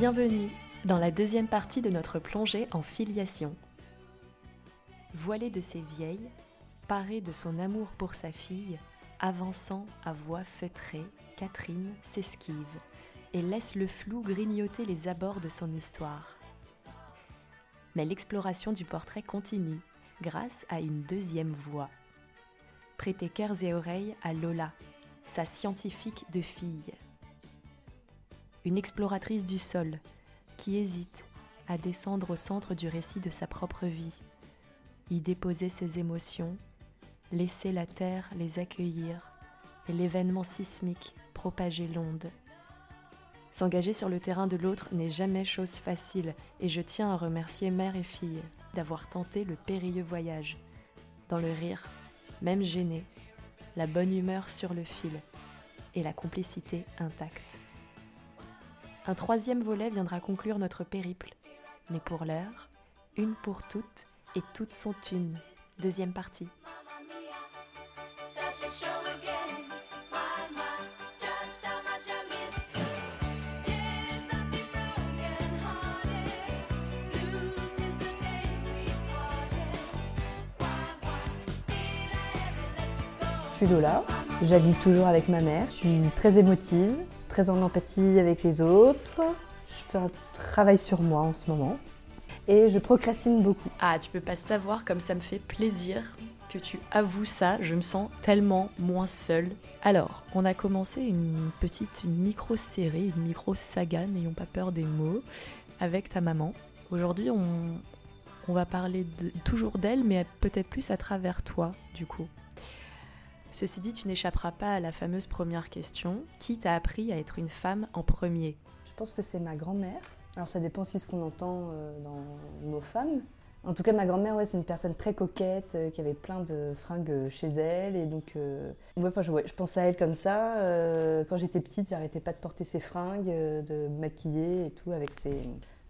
Bienvenue dans la deuxième partie de notre plongée en filiation. Voilée de ses vieilles, parée de son amour pour sa fille, avançant à voix feutrée, Catherine s'esquive et laisse le flou grignoter les abords de son histoire. Mais l'exploration du portrait continue grâce à une deuxième voix. Prêtez cœurs et oreilles à Lola, sa scientifique de fille. Une exploratrice du sol qui hésite à descendre au centre du récit de sa propre vie, y déposer ses émotions, laisser la terre les accueillir et l'événement sismique propager l'onde. S'engager sur le terrain de l'autre n'est jamais chose facile et je tiens à remercier mère et fille d'avoir tenté le périlleux voyage. Dans le rire, même gêné, la bonne humeur sur le fil et la complicité intacte. Un troisième volet viendra conclure notre périple, mais pour l'heure, une pour toutes et toutes sont une. Deuxième partie. Suis Lola, j'habite toujours avec ma mère, je suis très émotive, très en empathie avec les autres. Je fais un travail sur moi en ce moment et je procrastine beaucoup. Ah, tu peux pas savoir comme ça me fait plaisir que tu avoues ça, je me sens tellement moins seule. Alors, on a commencé une petite, micro-série, une micro-saga, n'ayons pas peur des mots, avec ta maman. Aujourd'hui, on, va parler toujours d'elle, mais peut-être plus à travers toi, du coup. Ceci dit, tu n'échapperas pas à la fameuse première question. Qui t'a appris à être une femme en premier? Je pense que c'est ma grand-mère. Alors ça dépend aussi ce qu'on entend euh, dans le mot femme. En tout cas, ma grand-mère, ouais, c'est une personne très coquette, euh, qui avait plein de fringues chez elle. Et donc, euh, ouais, je, ouais, je pense à elle comme ça. Euh, quand j'étais petite, j'arrêtais pas de porter ses fringues, euh, de maquiller et tout, avec ses,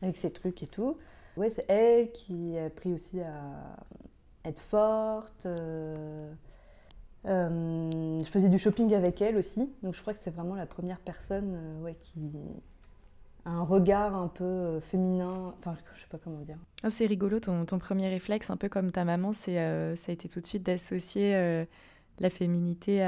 avec ses trucs et tout. Ouais, c'est elle qui a appris aussi à être forte. Euh, je faisais du shopping avec elle aussi, donc je crois que c'est vraiment la première personne euh, qui a un regard un peu euh, féminin, enfin je sais pas comment dire. Ah, c'est rigolo, ton, ton premier réflexe, un peu comme ta maman, c'est, ça a été tout de suite d'associer la féminité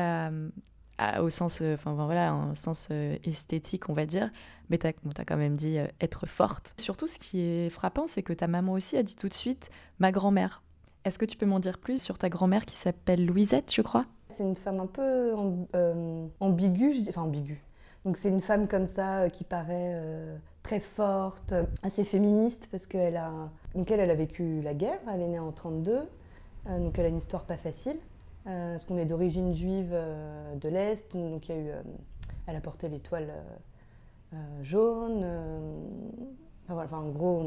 au sens, enfin voilà, un sens esthétique, on va dire. Mais tu as, quand même dit être forte. Surtout, ce qui est frappant, c'est que ta maman aussi a dit tout de suite ma grand-mère. Est-ce que tu peux m'en dire plus sur ta grand-mère qui s'appelle Louisette, je crois? C'est une femme un peu euh, ambiguë, enfin ambiguë. Donc c'est une femme comme ça euh, qui paraît euh, très forte, assez féministe parce qu'elle a, donc elle, a vécu la guerre, elle est née en 32, euh, donc elle a une histoire pas facile. Euh, parce qu'on est d'origine juive euh, de l'Est, donc y a eu, elle a porté l'étoile jaune, enfin, voilà, gros,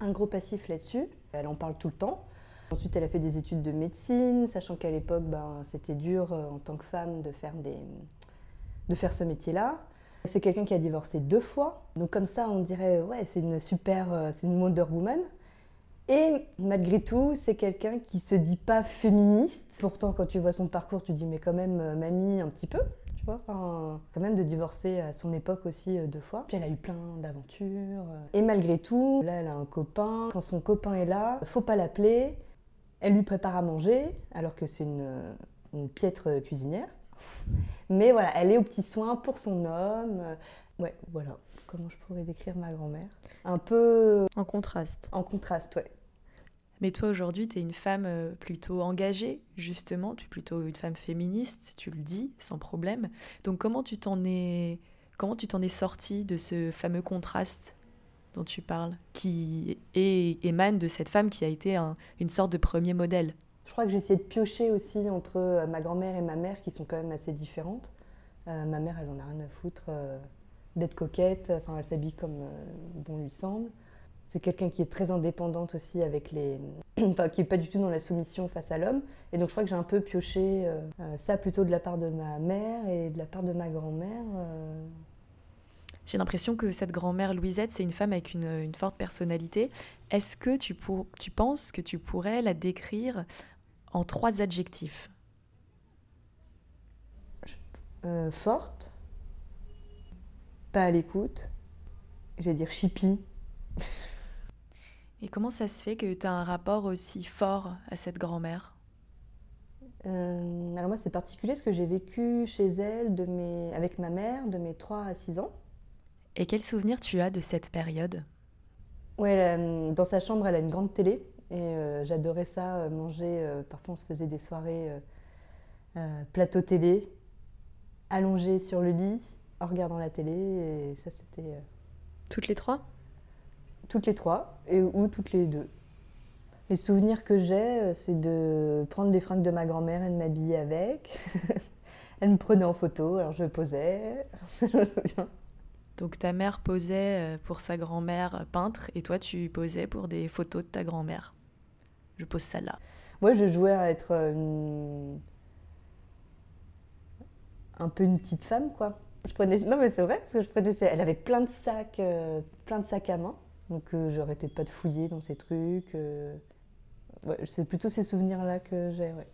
un gros passif là-dessus. Elle en parle tout le temps. Ensuite, elle a fait des études de médecine, sachant qu'à l'époque, ben, c'était dur euh, en tant que femme de faire, des, de faire ce métier-là. C'est quelqu'un qui a divorcé deux fois. Donc comme ça, on dirait, ouais, c'est une super, euh, c'est une Wonder Woman. Et malgré tout, c'est quelqu'un qui se dit pas féministe. Pourtant, quand tu vois son parcours, tu dis, mais quand même, euh, mamie, un petit peu. Tu vois, quand même de divorcer à son époque aussi deux fois. Puis elle a eu plein d'aventures. Et malgré tout, là, elle a un copain. Quand son copain est là, faut pas l'appeler. Elle lui prépare à manger, alors que c'est une, une piètre cuisinière. Mais voilà, elle est aux petits soins pour son homme. Ouais, voilà. Comment je pourrais décrire ma grand-mère? Un peu En contraste. en contraste, ouais. Mais toi aujourd'hui, tu es une femme euh, plutôt engagée, justement, tu es plutôt une femme féministe, tu le dis, sans problème. Donc comment tu t'en es comment tu t'en es sortie de ce fameux contraste? Dont tu parles, qui est, émane de cette femme qui a été un- une sorte de premier modèle Je crois que j'ai essayé de piocher aussi entre euh, ma grand-mère et ma mère, qui sont quand même assez différentes. Euh, ma mère, elle en a rien à foutre euh, d'être coquette, enfin, elle s'habille comme bon lui semble. C'est quelqu'un qui est très indépendante aussi avec les. enfin, qui n'est pas du tout dans la soumission face à l'homme. Et donc je crois que j'ai un peu pioché ça plutôt de la part de ma mère et de la part de ma grand-mère. J'ai l'impression que cette grand-mère Louisette, c'est une femme avec une, une forte personnalité. Est-ce que tu, pour- tu penses que tu pourrais la décrire en trois adjectifs? Euh, forte, pas à l'écoute, j'allais dire chippie. Et comment ça se fait que tu as un rapport aussi fort à cette grand-mère? Euh, alors moi c'est particulier parce que j'ai vécu chez elle de mes, avec ma mère de mes 3 à 6 ans. Et quel souvenir tu as de cette période? Ouais, elle a- dans sa chambre elle a une grande télé et euh, j'adorais ça, euh, manger, euh, parfois on se faisait des soirées euh, euh, plateau télé, allongé sur le lit en regardant la télé et ça c'était euh, Toutes les trois? toutes les trois et, ou toutes les deux. Les souvenirs que j'ai, euh, c'est de prendre les fringues de ma grand-mère et de m'habiller avec. Elle me prenait en photo, alors je posais, je me souviens. Donc ta mère posait euh, pour sa grand-mère peintre et toi tu posais pour des photos de ta grand-mère. Je pose ça là. Moi, je jouais à être euh, une- un peu une petite femme, quoi. Je prenais... Non, mais c'est vrai, parce que je prenais... Elle avait plein de sacs, euh, plein de sacs à main. Donc, euh, j'arrêtais pas de fouiller dans ces trucs. euh. Ouais, c'est plutôt ces souvenirs-là que j'ai, ouais.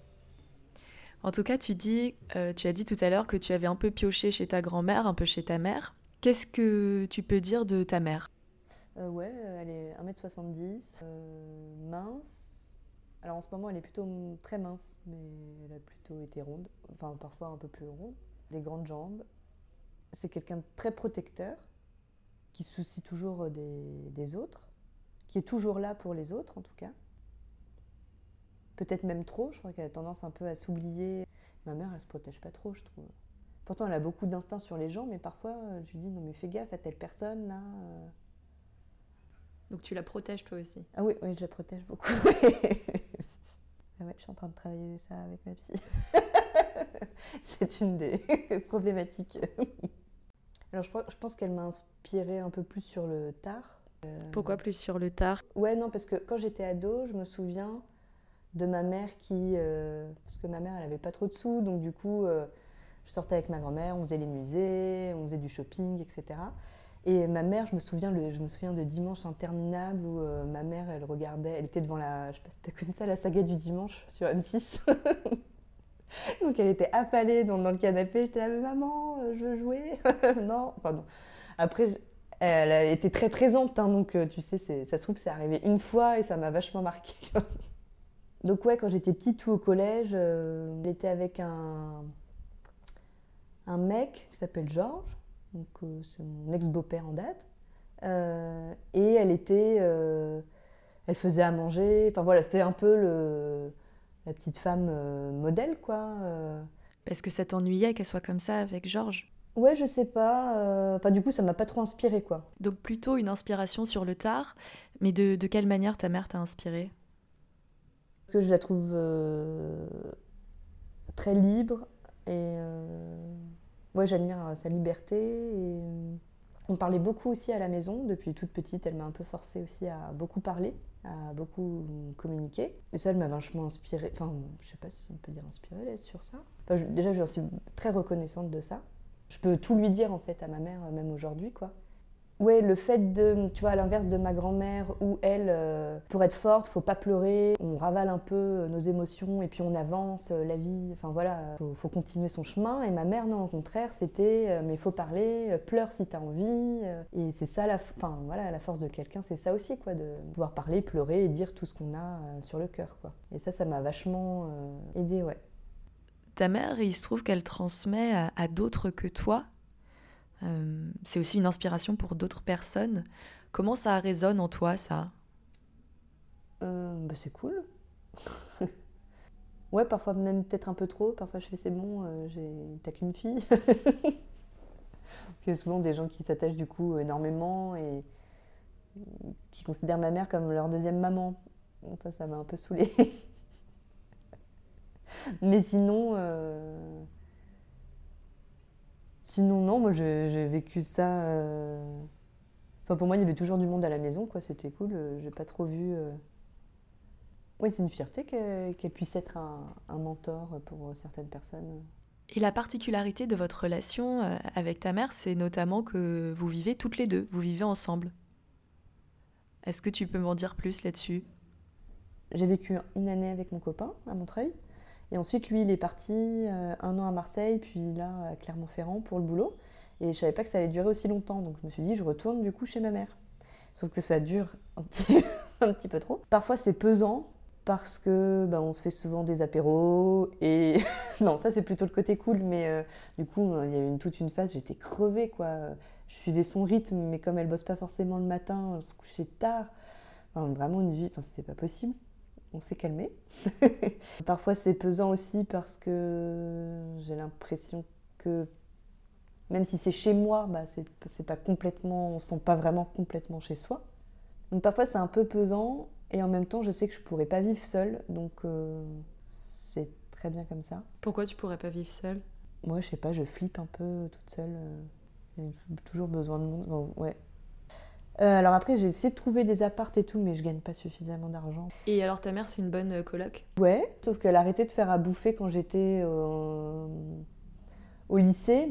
En tout cas, tu dis, euh, tu as dit tout à l'heure que tu avais un peu pioché chez ta grand-mère, un peu chez ta mère. Qu'est-ce que tu peux dire de ta mère? Euh, ouais, euh, elle est 1m70, euh, mince. Alors en ce moment, elle est plutôt très mince, mais elle a plutôt été ronde, enfin parfois un peu plus ronde. Des grandes jambes. C'est quelqu'un de très protecteur, qui se soucie toujours des, des autres, qui est toujours là pour les autres en tout cas. Peut-être même trop, je crois qu'elle a tendance un peu à s'oublier. Ma mère, elle se protège pas trop, je trouve. Pourtant, elle a beaucoup d'instinct sur les gens, mais parfois, euh, je lui dis non mais fais gaffe à telle personne là. euh. Donc tu la protèges toi aussi. Ah oui, oui, je la protège beaucoup. ah ouais, je suis en train de travailler ça avec ma psy. C'est une des problématiques. Alors je, pense qu'elle m'a inspirée un peu plus sur le tard. Pourquoi plus sur le tard? Ouais, non, parce que quand j'étais ado, je me souviens de ma mère qui... euh, parce que ma mère, elle avait pas trop de sous, donc du coup, euh, je sortais avec ma grand-mère, on faisait les musées, on faisait du shopping, etc. Et ma mère, je me souviens, je me souviens de dimanche interminable où euh, ma mère, elle regardait, elle était devant la, je sais pas si as connu ça, la saga du dimanche sur M6. Donc elle était affalée dans, le canapé, j'étais là, mais maman, euh, je veux jouer. non, pardon. Après, elle a été très présente, hein, donc euh, tu sais, ça se trouve que c'est arrivé une fois et ça m'a vachement marqué. donc ouais, quand j'étais petite ou au collège, euh, était avec un, un mec qui s'appelle Georges, donc euh, c'est mon ex-beau-père en date, Euh, et elle était, euh, elle faisait à manger, enfin voilà, c'était un peu le, la petite femme modèle quoi. Parce que ça t'ennuyait qu'elle soit comme ça avec Georges? Ouais, je sais pas. Enfin, du coup, ça m'a pas trop inspiré, quoi. Donc plutôt une inspiration sur le tard, mais de, de quelle manière ta mère t'a inspiré Parce que je la trouve très libre et euh, j'admire euh, sa liberté. Euh, on parlait beaucoup aussi à la maison depuis toute petite. Elle m'a un peu forcée aussi à beaucoup parler, à beaucoup communiquer. Et ça, elle m'a vachement inspirée. Enfin, je sais pas si on peut dire inspirée sur ça. Déjà, je suis très reconnaissante de ça. Je peux tout lui dire en fait à ma mère, euh, même aujourd'hui, quoi. Ouais, le fait de, tu vois, à l'inverse de ma grand-mère, où elle, euh, pour être forte, faut pas pleurer, on ravale un peu euh, nos émotions et puis on avance, euh, la vie, enfin voilà, faut, faut continuer son chemin. Et ma mère, non, au contraire, c'était, euh, mais faut parler, pleure si t'as envie. et c'est ça, la, enfin voilà, la force de quelqu'un, c'est ça aussi, quoi, de pouvoir parler, pleurer et dire tout ce qu'on a sur le cœur, quoi. Et ça, ça m'a vachement aidé, ouais. Ta mère, il se trouve qu'elle transmet à d'autres que toi. Euh, c'est aussi une inspiration pour d'autres personnes. Comment ça résonne en toi, ça? Euh, bah, c'est cool. ouais, parfois même peut-être un peu trop. Parfois je fais c'est bon, euh, j'ai- t'as qu'une fille. Il y a souvent des gens qui s'attachent du coup énormément et qui considèrent ma mère comme leur deuxième maman. Ça, ça m'a un peu saoulée. Mais sinon, sinon non, moi j'ai vécu ça. euh, Enfin, pour moi, il y avait toujours du monde à la maison, quoi. C'était cool. euh, J'ai pas trop vu. euh, Oui, c'est une fierté que- qu'elle puisse être un, un mentor pour certaines personnes. Et la particularité de votre relation avec ta mère, c'est notamment que vous vivez toutes les deux, vous vivez ensemble. Est-ce que tu peux m'en dire plus là-dessus? J'ai vécu une année avec mon copain à Montreuil. Et ensuite, lui, il est parti euh, un an à Marseille, puis là à Clermont-Ferrand pour le boulot. Et je savais pas que ça allait durer aussi longtemps. Donc je me suis dit, je retourne du coup chez ma mère. Sauf que ça dure un petit, un petit peu trop. Parfois, c'est pesant parce que bah, on se fait souvent des apéros. Et non, ça, c'est plutôt le côté cool. Mais euh, du coup, il y a eu toute une phase, j'étais crevée, quoi. Je suivais son rythme, mais comme elle bosse pas forcément le matin, elle se couchait tard. Vraiment une vie, enfin, c'était pas possible. On s'est calmé. Parfois, c'est pesant aussi parce que j'ai l'impression que même si c'est chez moi, bah, c'est c'est pas complètement, on se sent pas vraiment complètement chez soi. Donc parfois, c'est un peu pesant et en même temps, je sais que je pourrais pas vivre seule, donc euh, c'est très bien comme ça. Pourquoi tu pourrais pas vivre seule? Moi, je sais pas, je flippe un peu toute seule. euh, J'ai toujours besoin de monde. Ouais. Euh, alors après, j'ai essayé de trouver des appartes et tout, mais je gagne pas suffisamment d'argent. Et alors ta mère, c'est une bonne euh, coloc? Ouais, sauf qu'elle a arrêté de faire à bouffer quand j'étais euh, au lycée.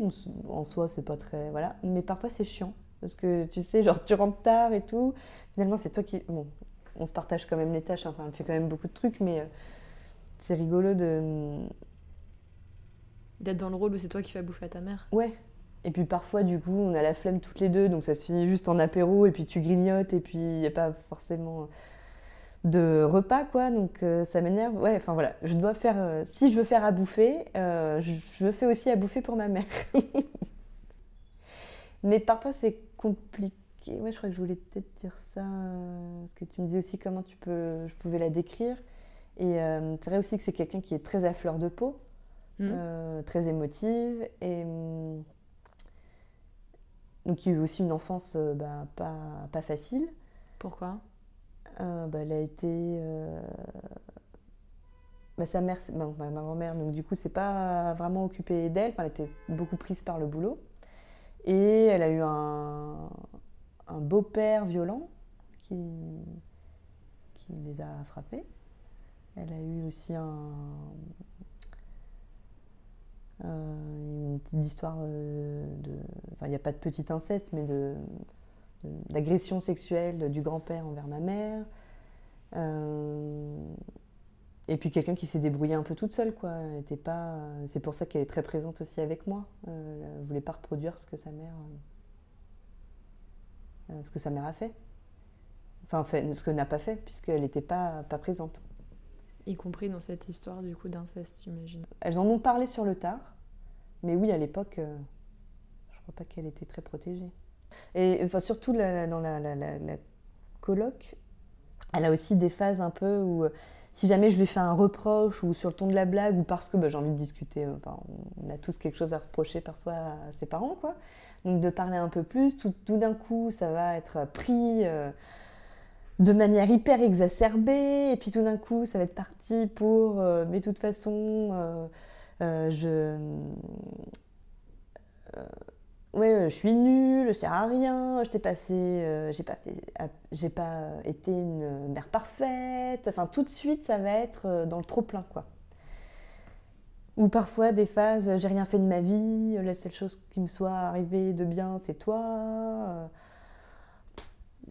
En soi, c'est pas très. Voilà. Mais parfois, c'est chiant. Parce que tu sais, genre, tu rentres tard et tout. Finalement, c'est toi qui. Bon, on se partage quand même les tâches. Enfin, elle fait quand même beaucoup de trucs, mais euh, c'est rigolo de. D'être dans le rôle où c'est toi qui fais à bouffer à ta mère Ouais. Et puis parfois, du coup, on a la flemme toutes les deux, donc ça se finit juste en apéro, et puis tu grignotes, et puis il n'y a pas forcément de repas, quoi. Donc euh, ça m'énerve. Ouais, enfin voilà, je dois faire. euh, si je veux faire à bouffer, euh, je, je fais aussi à bouffer pour ma mère. Mais parfois, c'est compliqué. Ouais, je crois que je voulais peut-être dire ça, parce que tu me disais aussi comment tu peux, je pouvais la décrire. Et c'est vrai aussi que c'est quelqu'un qui est très à fleur de peau euh, très émotive et hum, donc il y a eu aussi une enfance euh, bah, pas, pas facile. Pourquoi? Euh, bah, elle a été euh, bah, sa mère, ma ma grand-mère, donc du coup c'est pas vraiment occupée d'elle. Enfin, elle était beaucoup prise par le boulot et elle a eu un, un beau-père violent qui qui les a frappés. Elle a eu aussi un une petite histoire euh, de. Enfin, il n'y a pas de petit inceste, mais de d'agression sexuelle du grand-père envers ma mère. Euh, et puis quelqu'un qui s'est débrouillé un peu toute seule, quoi. Elle pas. C'est pour ça qu'elle est très présente aussi avec moi. Euh, elle ne voulait pas reproduire ce que sa mère. euh, ce que sa mère a fait. Enfin, fait, ce que n'a pas fait, puisqu'elle n'était pas, pas présente. Y compris dans cette histoire du coup d'inceste, j'imagine. Elles en ont parlé sur le tard, mais oui, à l'époque, euh, je crois pas qu'elle était très protégée. Et enfin, surtout dans la, coloc, elle a aussi des phases un peu où, euh, si jamais je lui fais un reproche ou sur le ton de la blague ou parce que bah, j'ai envie de discuter, euh, enfin, on a tous quelque chose à reprocher parfois à ses parents, quoi. Donc de parler un peu plus, tout, tout d'un coup, ça va être pris. euh, de manière hyper exacerbée, et puis tout d'un coup, ça va être parti pour. euh, mais de toute façon, euh, euh, je. ouais, je suis nulle, je sers à rien, je t'ai passé. j'ai pas, j'ai pas été une mère parfaite. Enfin, tout de suite, ça va être dans le trop-plein, quoi. Ou parfois des phases, j'ai rien fait de ma vie, la seule chose qui me soit arrivée de bien, c'est toi.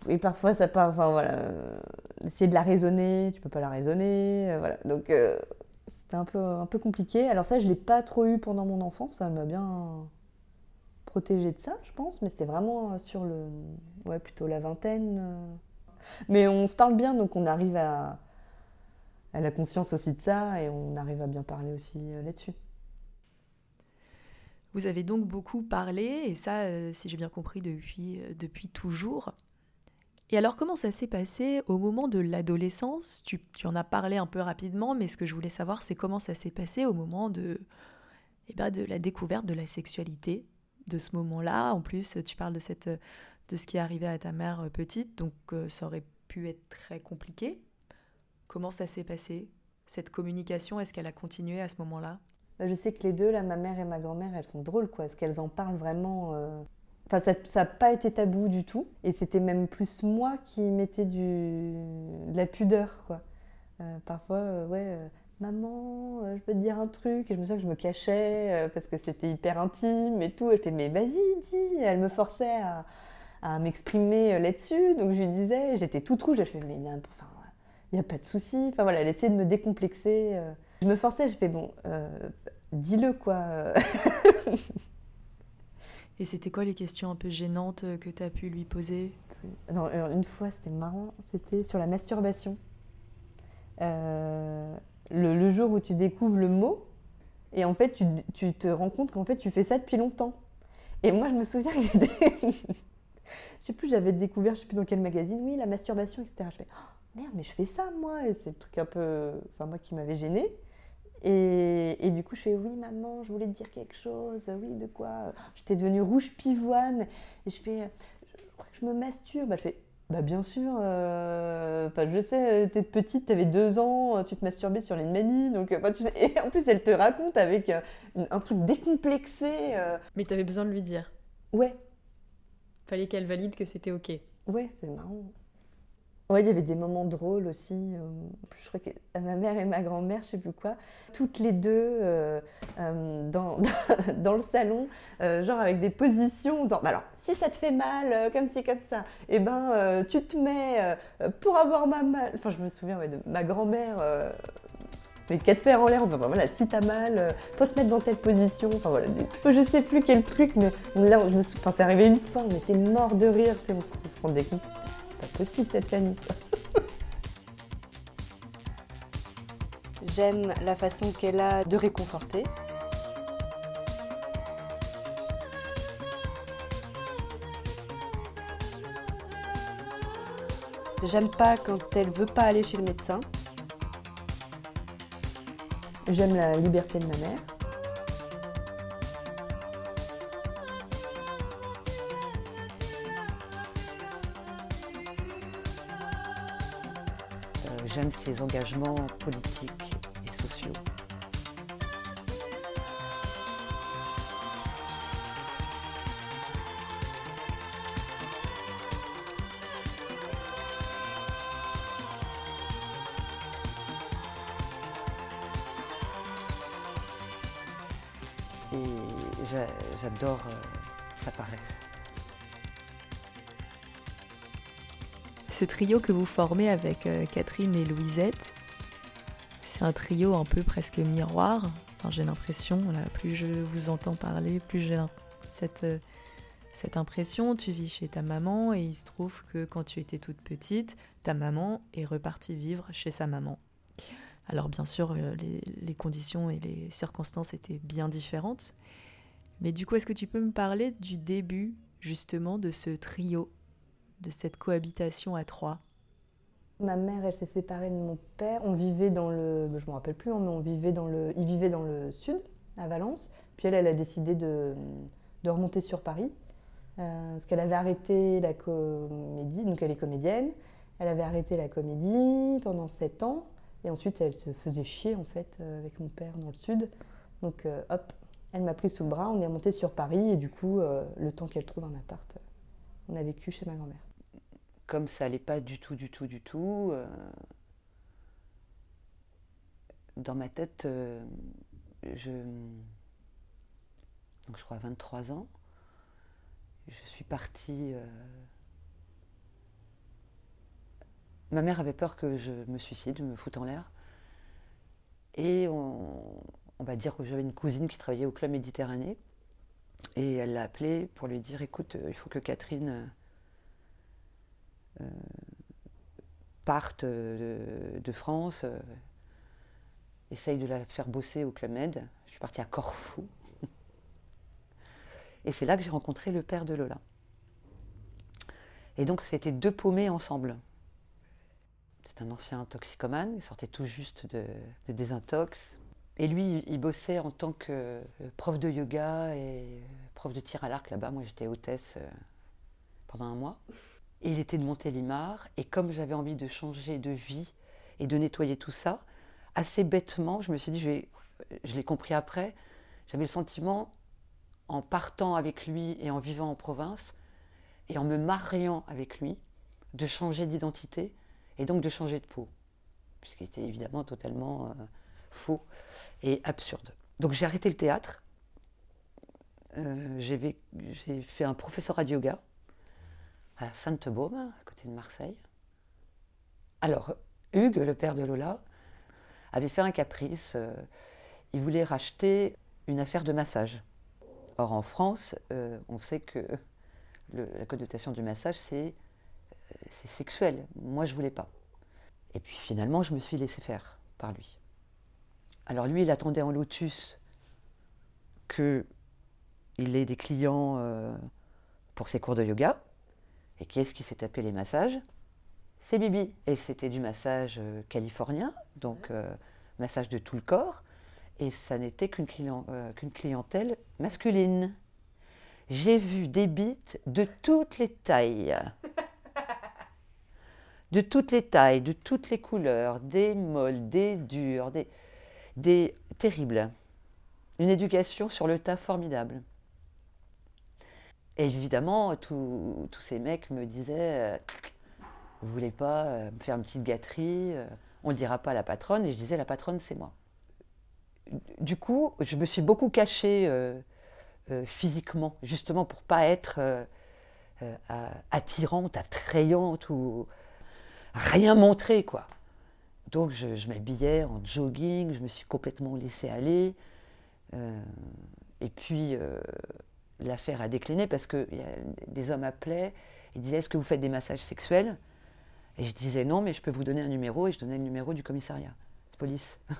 Et parfois, ça part, enfin voilà, euh, essayer de la raisonner, tu peux pas la raisonner, euh, voilà. Donc, euh, c'était un peu, un peu compliqué. Alors, ça, je l'ai pas trop eu pendant mon enfance, ça m'a bien protégée de ça, je pense, mais c'était vraiment sur le. Ouais, plutôt la vingtaine. Mais on se parle bien, donc on arrive à. Elle a conscience aussi de ça et on arrive à bien parler aussi là-dessus. Vous avez donc beaucoup parlé, et ça, si j'ai bien compris, depuis, depuis toujours. Et alors, comment ça s'est passé au moment de l'adolescence? Tu, en as parlé un peu rapidement, mais ce que je voulais savoir, c'est comment ça s'est passé au moment de, eh ben, de la découverte de la sexualité, de ce moment-là. En plus, tu parles de, cette, de ce qui est arrivé à ta mère euh, petite, donc euh, ça aurait pu être très compliqué. Comment ça s'est passé Cette communication, est-ce qu'elle a continué à ce moment-là? Bah, Je sais que les deux, là, ma mère et ma grand-mère, elles sont drôles, quoi, parce qu'elles en parlent vraiment. euh, Enfin, ça n'a pas été tabou du tout. Et c'était même plus moi qui mettais du... de la pudeur, quoi. Euh, parfois, euh, ouais, euh, Maman, je peux te dire un truc. Et je me souviens que je me cachais parce que c'était hyper intime et tout. Et je fais Mais vas-y, dis. Et elle me forçait à, m'exprimer là-dessus. Donc je lui disais, j'étais toute rouge. Je fais Mais il n'y a, pas de souci. Enfin voilà, elle essayait de me décomplexer. Je me forçais, je fais Bon, dis-le quoi. Et c'était quoi les questions un peu gênantes que tu as pu lui poser? Non, une fois, c'était marrant, c'était sur la masturbation. Euh, le, le jour où tu découvres le mot, et en fait, tu, tu te rends compte qu'en fait, tu fais ça depuis longtemps. Et moi, je me souviens que j'étais. je sais plus, j'avais découvert, je sais plus dans quel magazine, oui, la masturbation, etc. Je fais, oh, merde, mais je fais ça, moi, et c'est le truc un peu. Enfin, moi qui m'avait gênée. Et, et du coup, je fais, oui, maman, je voulais te dire quelque chose, oui, de quoi J'étais devenue rouge pivoine, et je fais, je crois que je me masturbe. Bah, je fais, bah bien sûr, euh, je sais, t'es petite, t'avais deux ans, euh, tu te masturbais sur les mamies, donc euh, enfin, tu sais, et en plus elle te raconte avec euh, un truc décomplexé. euh. Mais tu avais besoin de lui dire. Ouais, Fallait qu'elle valide que c'était ok. ouais, c'est marrant. Ouais, il y avait des moments drôles aussi. euh, je crois que ma mère et ma grand-mère, je sais plus quoi, toutes les deux euh, euh, dans, dans le salon, genre avec des positions, en disant bah alors si ça te fait mal, comme c'est comme ça, et ben tu te mets pour avoir ma mal. Enfin, je me souviens ouais, de ma grand-mère. les quatre fers en l'air en disant bah voilà si t'as mal faut se mettre dans telle position enfin voilà des- je sais plus quel truc mais là je me sou- enfin, c'est arrivé une fois on était mort de rire on se, rendait compte pas possible cette famille. J'aime la façon qu'elle a de réconforter. J'aime pas quand elle veut pas aller chez le médecin. J'aime la liberté de ma mère. Ses engagements politiques et sociaux. Et j'a- j'adore euh, sa paresse. Ce trio que vous formez avec euh, Catherine et Louisette, c'est un trio un peu presque miroir. Enfin, j'ai l'impression, plus je vous entends parler, plus j'ai euh, cette impression. Tu vis chez ta maman et il se trouve que quand tu étais toute petite, ta maman est repartie vivre chez sa maman. Alors bien sûr, euh, les, les conditions et les circonstances étaient bien différentes. Mais du coup, est-ce que tu peux me parler du début justement de ce trio? De cette cohabitation à trois. Ma mère, elle s'est séparée de mon père. On vivait dans le, je me rappelle plus, hein, on vivait dans le, il vivait dans le sud, à Valence. Puis elle, elle a décidé de, de remonter sur Paris euh, parce qu'elle avait arrêté la comédie. Donc elle est comédienne. Elle avait arrêté la comédie pendant sept ans et ensuite elle se faisait chier en fait euh, avec mon père dans le sud. Donc euh, hop, elle m'a pris sous le bras. On est remonté sur Paris et du coup, le temps qu'elle trouve un appart, on a vécu chez ma grand-mère. Comme ça allait pas du tout, du tout, du tout, euh, dans ma tête, euh, je, donc je crois à 23 ans, je suis partie. euh, ma mère avait peur que je me suicide, me foute en l'air. Et on, on va dire que j'avais une cousine qui travaillait au Club Méditerranée. Et elle l'a appelée pour lui dire écoute, il faut que Catherine. Euh, partent euh, de, France, euh, essayent de la faire bosser au Club Med. Je suis partie à Corfou. Et c'est là que j'ai rencontré le père de Lola. Et donc c'était deux paumés ensemble. C'est un ancien toxicomane, il sortait tout juste de, de désintox. Et lui, il bossait en tant que prof de yoga et prof de tir à l'arc là-bas. Moi, j'étais hôtesse pendant un mois. Et il était de Montélimar. Et comme j'avais envie de changer de vie et de nettoyer tout ça, assez bêtement, je me suis dit, je, vais- je l'ai compris après, j'avais le sentiment, en partant avec lui et en vivant en province, et en me mariant avec lui, de changer d'identité et donc de changer de peau. Puisqu'il était évidemment totalement euh, faux et absurde. Donc j'ai arrêté le théâtre. Euh, j'ai fait un professorat de yoga à Sainte-Baume, à côté de Marseille. Alors, Hugues, le père de Lola, avait fait un caprice. euh, il voulait racheter une affaire de massage. Or, en France, euh, on sait que la connotation du massage, c'est euh, sexuel. Moi, je voulais pas. Et puis finalement, je me suis laissé faire par lui. Alors lui, il attendait en lotus que il ait des clients pour ses cours de yoga. Et qui est-ce qui s'est tapé les massages? C'est Bibi. Et c'était du massage euh, californien, donc euh, massage de tout le corps. Et ça n'était qu'une euh, qu'une clientèle masculine. J'ai vu des bites de toutes les tailles. De toutes les tailles, de toutes les couleurs, des molles, des dures, des, des terribles. Une éducation sur le tas formidable. Et évidemment, tous ces mecs me disaient euh, Vous voulez pas euh, me faire une petite gâterie euh, On ne dira pas à la patronne. Et je disais La patronne, c'est moi. Du coup, je me suis beaucoup cachée physiquement, justement pour pas être attirante, attrayante ou rien montrer, quoi. Donc je, je m'habillais en jogging, je me suis complètement laissée aller. Et puis l'affaire a décliné parce que des hommes appelaient et disaient Est-ce que vous faites des massages sexuels? Et je disais non, mais je peux vous donner un numéro et je donnais le numéro du commissariat de police.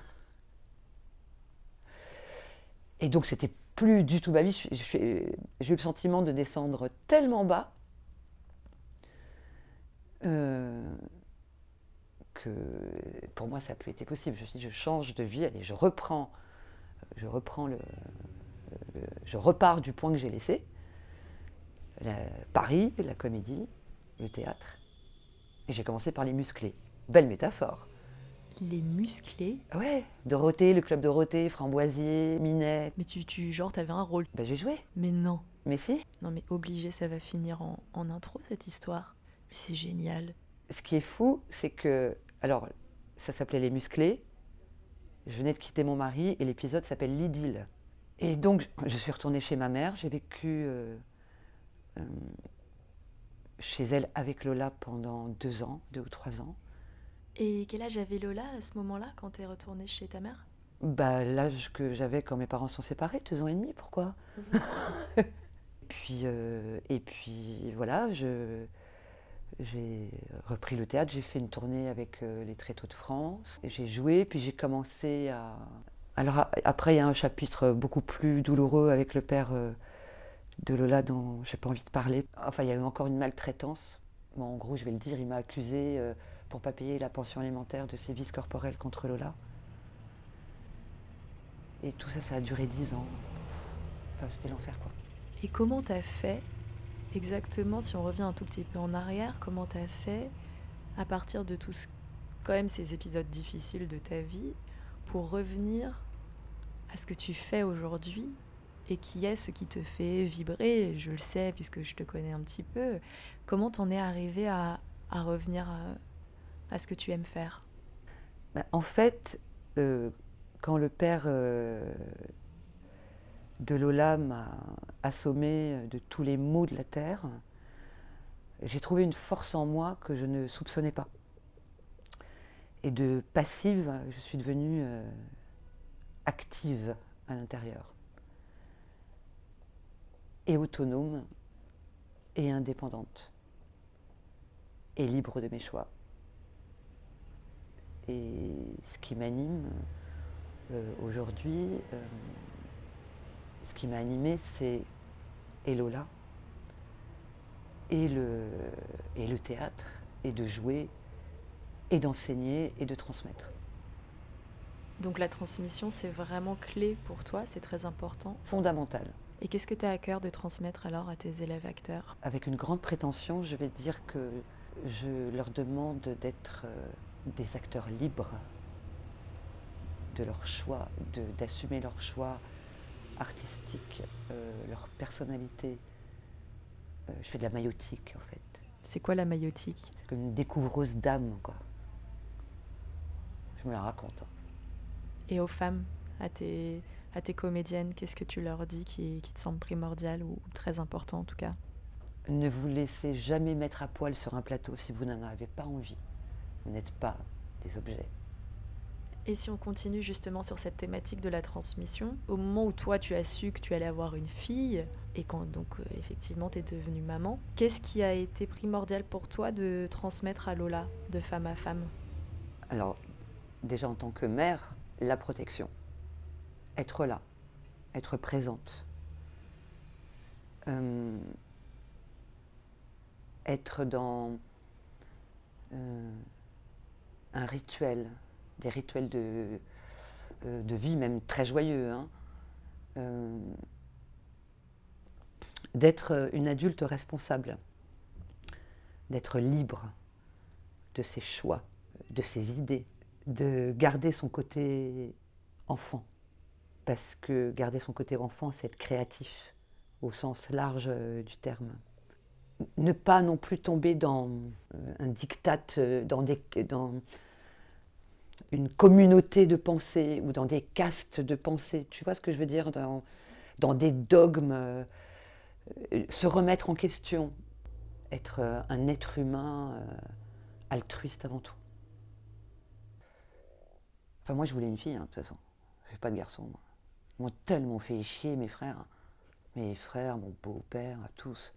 Et donc c'était plus du tout ma vie. J'ai eu le sentiment de descendre tellement bas euh, que pour moi ça n'a plus été possible. Je me suis dit je change de vie, allez, je reprends, je reprends le, le- je repars du point que j'ai laissé. La- Paris, la comédie, le théâtre. Et j'ai commencé par les musclés. Belle métaphore. Les musclés. Ouais, Dorothée, le club Dorothée, Framboisier, Minette. Mais tu, tu genre, t'avais un rôle. Ben, j'ai joué. Mais non. Mais si. Non, mais obligé, ça va finir en, en intro, cette histoire. Mais c'est génial. Ce qui est fou, c'est que. Alors, ça s'appelait Les Musclés. Je venais de quitter mon mari et l'épisode s'appelle L'idylle. Et donc, je suis retournée chez ma mère. J'ai vécu euh, euh, chez elle avec Lola pendant deux ans, deux ou trois ans. Et quel âge avait Lola à ce moment-là, quand t'es retournée chez ta mère? Bah, l'âge que j'avais quand mes parents sont séparés, deux ans et demi, pourquoi? Puis, euh, Et puis voilà, je, j'ai repris le théâtre, j'ai fait une tournée avec euh, les Tréteaux de France, et j'ai joué, puis j'ai commencé à... Alors après, il y a un chapitre beaucoup plus douloureux avec le père euh, de Lola dont j'ai pas envie de parler. Enfin, il y a eu encore une maltraitance. En gros, je vais le dire, il m'a accusé euh, pour pas payer la pension alimentaire de sévices corporels contre Lola. Et tout ça, ça a duré dix ans. Enfin, c'était l'enfer, quoi. Et comment t'as fait exactement, si on revient un tout petit peu en arrière, comment t'as fait à partir de tous quand même ces épisodes difficiles de ta vie pour revenir à ce que tu fais aujourd'hui et qui est ce qui te fait vibrer, je le sais puisque je te connais un petit peu, comment t'en es arrivé à, revenir à, à ce que tu aimes faire? Bah, en fait, euh, quand le père euh, de Lola m'a assommé de tous les maux de la terre, j'ai trouvé une force en moi que je ne soupçonnais pas. Et de passive, je suis devenue euh, active à l'intérieur. Et autonome, et indépendante, et libre de mes choix. Et ce qui m'anime euh, aujourd'hui, euh, ce qui m'a animé, c'est et Lola, et le, et le théâtre, et de jouer, et d'enseigner, et de transmettre. Donc la transmission, c'est vraiment clé pour toi, c'est très important. Fondamental. Et qu'est-ce que tu as à cœur de transmettre alors à tes élèves acteurs? Avec une grande prétention, je vais dire que je leur demande d'être euh, des acteurs libres de leur choix, d'assumer leur choix artistique, euh, leur personnalité. Euh, je fais de la maïotique en fait. C'est quoi la maïotique? C'est comme une découvreuse d'âme, quoi. Je me la raconte. hein. Et aux femmes, à tes, à tes comédiennes, qu'est-ce que tu leur dis qui, qui te semble primordial ou très important en tout cas? Ne vous laissez jamais mettre à poil sur un plateau si vous n'en avez pas envie. Vous n'êtes pas des objets. Et si on continue justement sur cette thématique de la transmission, au moment où toi tu as su que tu allais avoir une fille, et quand donc euh, effectivement tu es devenue maman, qu'est-ce qui a été primordial pour toi de transmettre à Lola, de femme à femme? Alors, déjà en tant que mère, la protection. Être là, être présente. Euh, être dans euh, un rituel, des rituels de, euh, vie, même très joyeux. hein. D'être une adulte responsable, d'être libre de ses choix, de ses idées, de garder son côté enfant. Parce que garder son côté enfant, c'est être créatif au sens large euh, du terme. Ne pas non plus tomber dans euh, un diktat, euh, dans, des, une communauté de pensée ou dans des castes de pensée. Tu vois ce que je veux dire dans, des dogmes. se remettre en question. Être un être humain altruiste avant tout. Enfin, moi, je voulais une fille, hein, de toute façon. Je veux pas de garçon. Moi. Ils m'ont tellement fait chier, mes frères. Mes frères, mon beau-père, tous.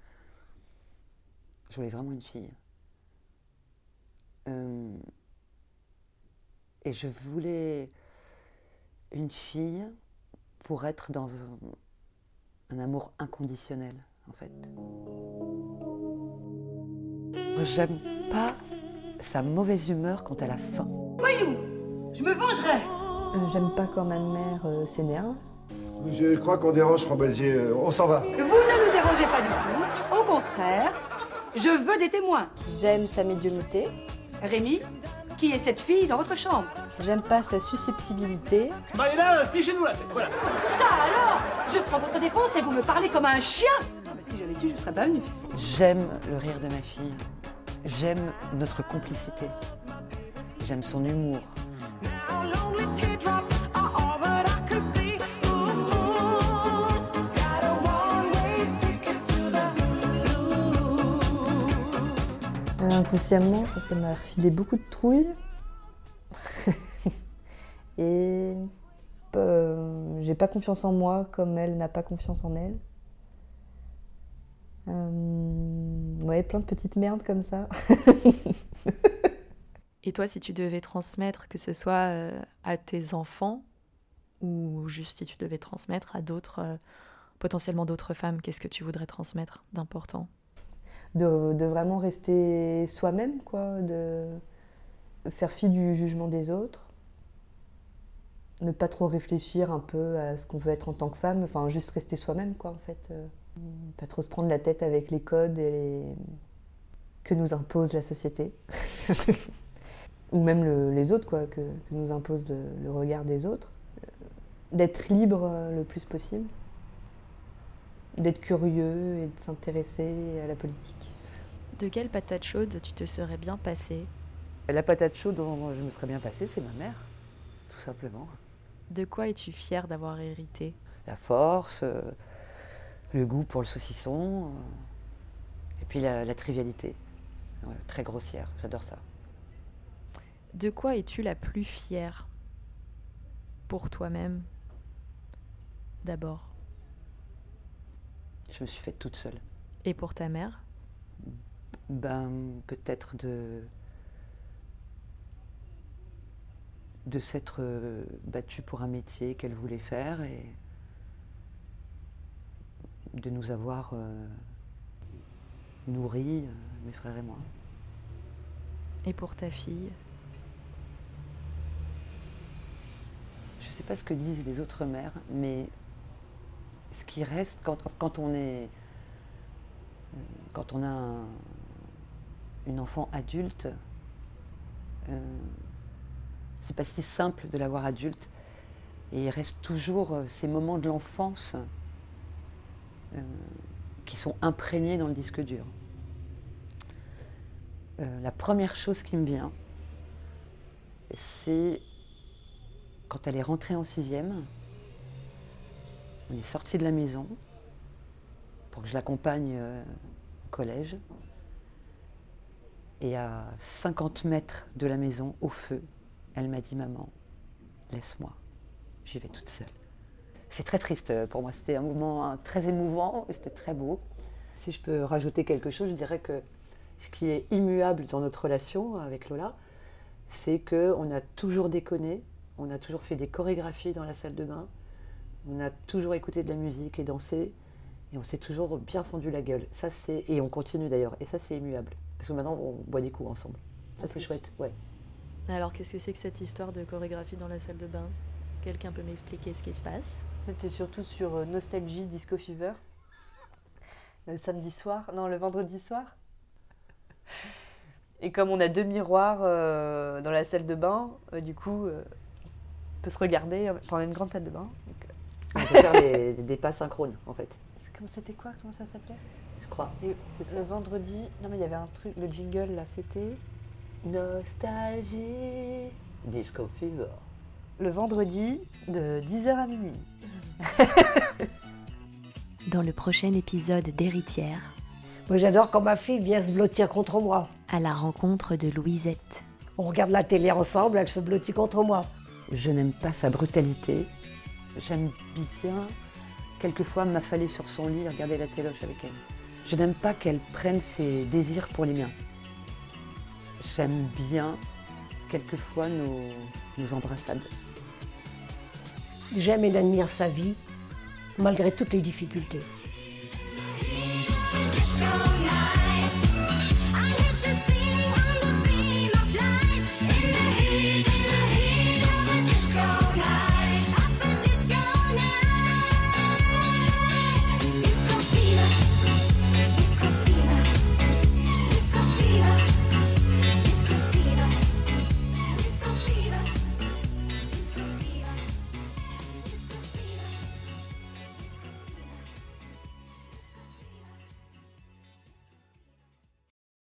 Je voulais vraiment une fille. Euh, et je voulais une fille pour être dans un amour inconditionnel, en fait. J'aime pas sa mauvaise humeur quand elle a faim. Je me vengerai Euh, J'aime pas quand ma mère euh, s'énerve. Je crois qu'on dérange Framboisier. Euh, On s'en va. Vous ne nous dérangez pas du tout. Au contraire, je veux des témoins. J'aime sa médiumnité. Rémi, qui est cette fille dans votre chambre? J'aime pas sa susceptibilité. Bah, là, fichez-nous la tête, voilà. Ça alors? Je prends votre défense et vous me parlez comme un chien Si j'avais su, je serais pas venue. J'aime le rire de ma fille. J'aime notre complicité. J'aime son humour. Inconsciemment, je qu'elle m'a refilé beaucoup de trouilles. Et euh, j'ai pas confiance en moi comme elle n'a pas confiance en elle. Euh, ouais, plein de petites merdes comme ça. Et toi, si tu devais transmettre, que ce soit euh, à tes enfants ou juste si tu devais transmettre à d'autres, euh, potentiellement d'autres femmes, qu'est-ce que tu voudrais transmettre d'important? De, vraiment rester soi-même, quoi. De faire fi du jugement des autres. Ne pas trop réfléchir un peu à ce qu'on veut être en tant que femme. Enfin, juste rester soi-même, quoi, en fait. Euh, Pas trop se prendre la tête avec les codes que nous impose la société. Ou même le- les autres, quoi, que, que nous impose le, le regard des autres. Euh, D'être libre euh, le plus possible. D'être curieux et de s'intéresser à la politique. De quelle patate chaude tu te serais bien passé? La patate chaude dont je me serais bien passée, c'est ma mère, tout simplement. De quoi es-tu fière d'avoir hérité? La force, euh, le goût pour le saucisson, euh, et puis la, la trivialité. Ouais, très grossière, j'adore ça. De quoi es-tu la plus fière Pour toi-même D'abord? Je me suis faite toute seule. Et pour ta mère? Ben, peut-être de. de s'être euh, battue pour un métier qu'elle voulait faire et de nous avoir euh, nourris, euh, mes frères et moi. Et pour ta fille Je ne sais pas ce que disent les autres mères, mais ce qui reste quand, on est. Quand on a un- une enfant adulte, euh, c'est pas si simple de l'avoir adulte. Et il reste toujours euh, ces moments de l'enfance euh, qui sont imprégnés dans le disque dur. Euh, la première chose qui me vient, c'est Quand elle est rentrée en sixième, on est sorti de la maison pour que je l'accompagne euh, au collège. Et à 50 mètres de la maison, au feu, elle m'a dit Maman, laisse-moi, j'y vais toute seule. C'est très triste euh, pour moi, c'était un moment hein, très émouvant et c'était très beau. Si je peux rajouter quelque chose, je dirais que ce qui est immuable dans notre relation avec Lola, c'est qu'on a toujours déconné, on a toujours fait des chorégraphies dans la salle de bain, on a toujours écouté de la musique et dansé, et on s'est toujours bien fendu la gueule. Ça c'est et on continue d'ailleurs, et ça c'est immuable, parce que maintenant on boit des coups ensemble. Ça c'est chouette, ouais. Alors, qu'est-ce que c'est que cette histoire de chorégraphie dans la salle de bain? Quelqu'un peut m'expliquer ce qui se passe? C'était surtout sur euh, Nostalgie Disco Fever. Le samedi soir, non, le vendredi soir. Et comme on a deux miroirs euh, dans la salle de bain, euh, du coup, euh, peut se regarder. Enfin, on a une grande salle de bain. donc, euh, On peut faire des, des pas synchrones en fait, comme c'était quoi Comment ça s'appelait? Je crois. Et Le vendredi, non mais il y avait un truc, le jingle là, c'était Nostalgie, disco fever. le vendredi de 10h à minuit. Dans le prochain épisode d'Héritière, Moi, j'adore quand ma fille vient se blottir contre moi. à la rencontre de Louisette. On regarde la télé ensemble, elle se blottit contre moi. Je n'aime pas sa brutalité. J'aime bien, quelquefois, m'affaler sur son lit regarder la téloche avec elle. Je n'aime pas qu'elle prenne ses désirs pour les miens. J'aime bien, quelquefois, nos, nos embrassades. J'aime et admire sa vie, malgré toutes les difficultés.